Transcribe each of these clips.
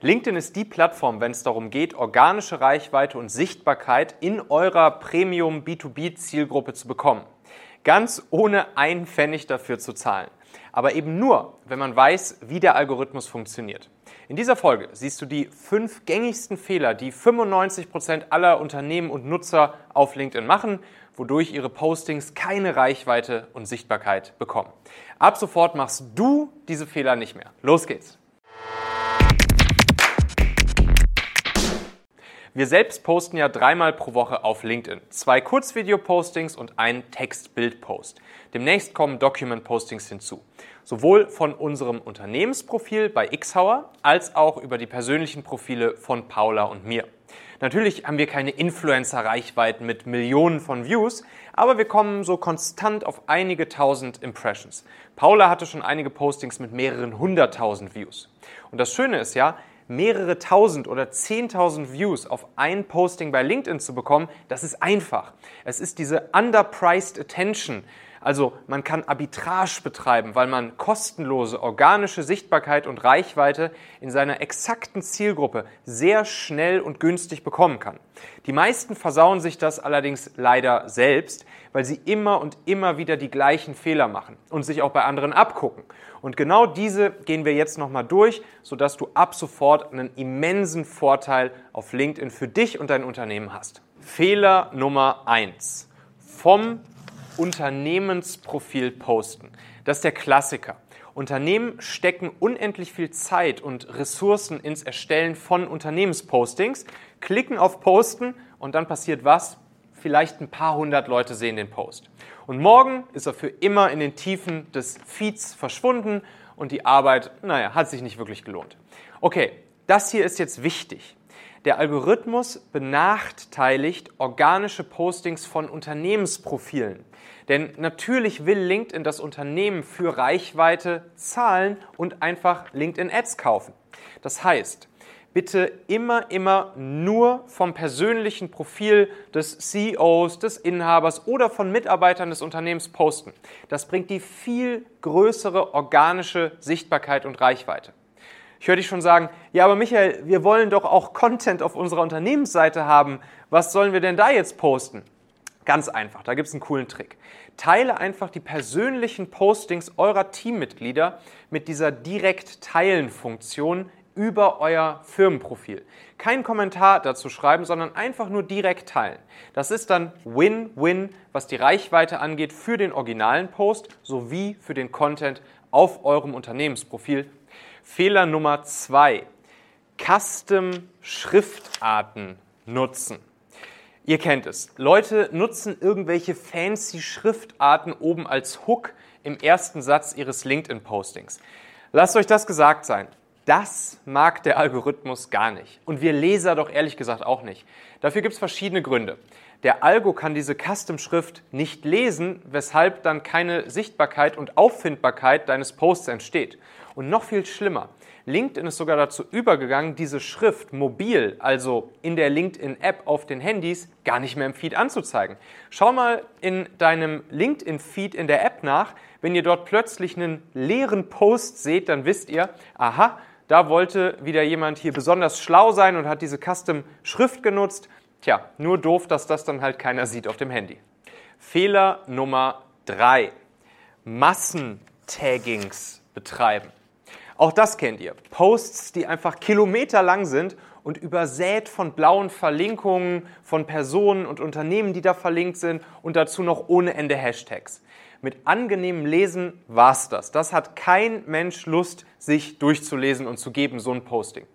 LinkedIn ist die Plattform, wenn es darum geht, organische Reichweite und Sichtbarkeit in eurer Premium B2B Zielgruppe zu bekommen. Ganz ohne einen Pfennig dafür zu zahlen. Aber eben nur, wenn man weiß, wie der Algorithmus funktioniert. In dieser Folge siehst du die fünf gängigsten Fehler, die 95 Prozent aller Unternehmen und Nutzer auf LinkedIn machen, wodurch ihre Postings keine Reichweite und Sichtbarkeit bekommen. Ab sofort machst du diese Fehler nicht mehr. Los geht's! Wir selbst posten ja dreimal pro Woche auf LinkedIn. Zwei Kurzvideo-Postings und ein Text-Bild-Post. Demnächst kommen Document-Postings hinzu. Sowohl von unserem Unternehmensprofil bei Xhauer als auch über die persönlichen Profile von Paula und mir. Natürlich haben wir keine Influencer-Reichweiten mit Millionen von Views, aber wir kommen so konstant auf einige tausend Impressions. Paula hatte schon einige Postings mit mehreren hunderttausend Views. Und das Schöne ist ja, mehrere tausend oder zehntausend Views auf ein Posting bei LinkedIn zu bekommen, das ist einfach. Es ist diese underpriced attention. Also man kann Arbitrage betreiben, weil man kostenlose organische Sichtbarkeit und Reichweite in seiner exakten Zielgruppe sehr schnell und günstig bekommen kann. Die meisten versauen sich das allerdings leider selbst, weil sie immer und immer wieder die gleichen Fehler machen und sich auch bei anderen abgucken. Und genau diese gehen wir jetzt nochmal durch, sodass du ab sofort einen immensen Vorteil auf LinkedIn für dich und dein Unternehmen hast. Fehler Nummer eins: Vom Unternehmensprofil posten. Das ist der Klassiker. Unternehmen stecken unendlich viel Zeit und Ressourcen ins Erstellen von Unternehmenspostings, klicken auf Posten und dann passiert was? Vielleicht ein paar hundert Leute sehen den Post. Und morgen ist er für immer in den Tiefen des Feeds verschwunden und die Arbeit, naja, hat sich nicht wirklich gelohnt. Okay, das hier ist jetzt wichtig. Der Algorithmus benachteiligt organische Postings von Unternehmensprofilen. Denn natürlich will LinkedIn das Unternehmen für Reichweite zahlen und einfach LinkedIn Ads kaufen. Das heißt, bitte immer, immer nur vom persönlichen Profil des CEOs, des Inhabers oder von Mitarbeitern des Unternehmens posten. Das bringt die viel größere organische Sichtbarkeit und Reichweite. Ich höre dich schon sagen, ja, aber Michael, wir wollen doch auch Content auf unserer Unternehmensseite haben. Was sollen wir denn da jetzt posten? Ganz einfach, da gibt es einen coolen Trick. Teile einfach die persönlichen Postings eurer Teammitglieder mit dieser Direkt-Teilen-Funktion über euer Firmenprofil. Kein Kommentar dazu schreiben, sondern einfach nur direkt teilen. Das ist dann Win-Win, was die Reichweite angeht für den originalen Post sowie für den Content auf eurem Unternehmensprofil Fehler Nummer zwei. Custom-Schriftarten nutzen. Ihr kennt es. Leute nutzen irgendwelche fancy Schriftarten oben als Hook im ersten Satz ihres LinkedIn-Postings. Lasst euch das gesagt sein. Das mag der Algorithmus gar nicht. Und wir Leser doch ehrlich gesagt auch nicht. Dafür gibt es verschiedene Gründe. Der Algo kann diese Custom-Schrift nicht lesen, weshalb dann keine Sichtbarkeit und Auffindbarkeit deines Posts entsteht. Und noch viel schlimmer, LinkedIn ist sogar dazu übergegangen, diese Schrift mobil, also in der LinkedIn-App auf den Handys, gar nicht mehr im Feed anzuzeigen. Schau mal in deinem LinkedIn-Feed in der App nach. Wenn ihr dort plötzlich einen leeren Post seht, dann wisst ihr, aha, da wollte wieder jemand hier besonders schlau sein und hat diese Custom-Schrift genutzt. Tja, nur doof, dass das dann halt keiner sieht auf dem Handy. Fehler Nummer drei: Massentaggings betreiben. Auch das kennt ihr. Posts, die einfach kilometerlang sind und übersät von blauen Verlinkungen von Personen und Unternehmen, die da verlinkt sind und dazu noch ohne Ende Hashtags. Mit angenehmem Lesen war's das. Das hat kein Mensch Lust, sich durchzulesen und zu geben, so ein Posting.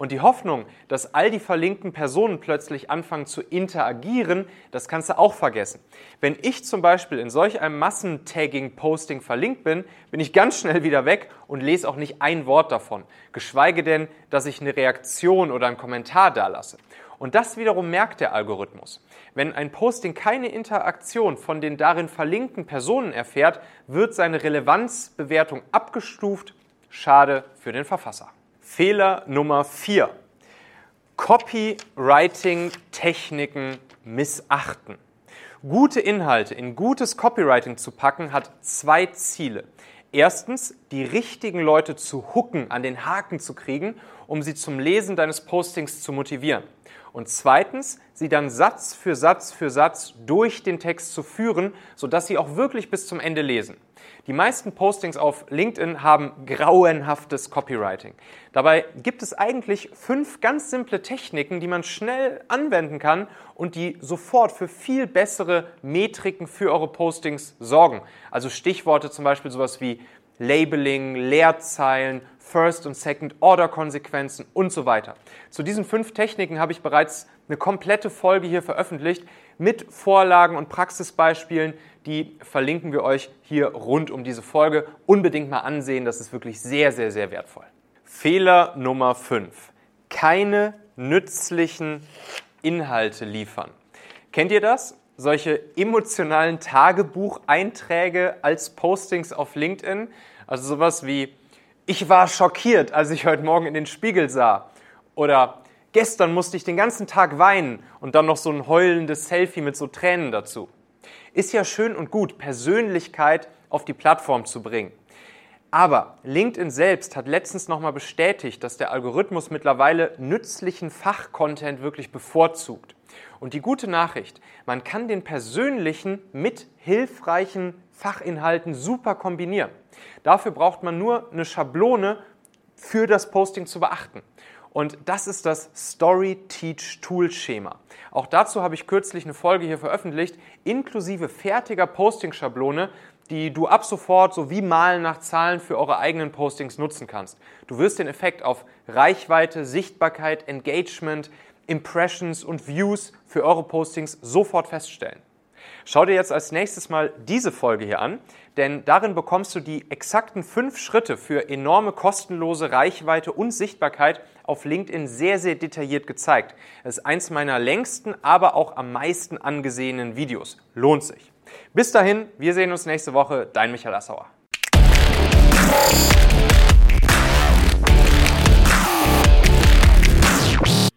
Und die Hoffnung, dass all die verlinkten Personen plötzlich anfangen zu interagieren, das kannst du auch vergessen. Wenn ich zum Beispiel in solch einem Massentagging-Posting verlinkt bin, bin ich ganz schnell wieder weg und lese auch nicht ein Wort davon. Geschweige denn, dass ich eine Reaktion oder einen Kommentar dalasse. Und das wiederum merkt der Algorithmus. Wenn ein Posting keine Interaktion von den darin verlinkten Personen erfährt, wird seine Relevanzbewertung abgestuft. Schade für den Verfasser. Fehler Nummer 4. Copywriting-Techniken missachten. Gute Inhalte in gutes Copywriting zu packen hat zwei Ziele. Erstens, die richtigen Leute zu hooken, an den Haken zu kriegen, um sie zum Lesen deines Postings zu motivieren. Und zweitens, sie dann Satz für Satz für Satz durch den Text zu führen, sodass sie auch wirklich bis zum Ende lesen. Die meisten Postings auf LinkedIn haben grauenhaftes Copywriting. Dabei gibt es eigentlich fünf ganz simple Techniken, die man schnell anwenden kann und die sofort für viel bessere Metriken für eure Postings sorgen. Also Stichworte zum Beispiel sowas wie Labeling, Leerzeilen, First- und Second-Order-Konsequenzen und so weiter. Zu diesen fünf Techniken habe ich bereits eine komplette Folge hier veröffentlicht mit Vorlagen und Praxisbeispielen. Die verlinken wir euch hier rund um diese Folge. Unbedingt mal ansehen, das ist wirklich sehr, sehr, sehr wertvoll. Fehler Nummer 5. Keine nützlichen Inhalte liefern. Kennt ihr das? Solche emotionalen Tagebucheinträge als Postings auf LinkedIn? Also sowas wie, ich war schockiert, als ich heute Morgen in den Spiegel sah. Oder gestern musste ich den ganzen Tag weinen und dann noch so ein heulendes Selfie mit so Tränen dazu. Ist ja schön und gut, Persönlichkeit auf die Plattform zu bringen. Aber LinkedIn selbst hat letztens nochmal bestätigt, dass der Algorithmus mittlerweile nützlichen Fachcontent wirklich bevorzugt. Und die gute Nachricht, man kann den persönlichen mit hilfreichen Fachinhalten super kombinieren. Dafür braucht man nur eine Schablone für das Posting zu beachten. Und das ist das Story Teach Tool Schema. Auch dazu habe ich kürzlich eine Folge hier veröffentlicht, inklusive fertiger Posting-Schablone, die du ab sofort so wie Malen nach Zahlen für eure eigenen Postings nutzen kannst. Du wirst den Effekt auf Reichweite, Sichtbarkeit, Engagement, Impressions und Views für eure Postings sofort feststellen. Schau dir jetzt als nächstes mal diese Folge hier an, denn darin bekommst du die exakten fünf Schritte für enorme kostenlose Reichweite und Sichtbarkeit auf LinkedIn sehr, sehr detailliert gezeigt. Es ist eins meiner längsten, aber auch am meisten angesehenen Videos. Lohnt sich. Bis dahin, wir sehen uns nächste Woche. Dein Michael Assauer.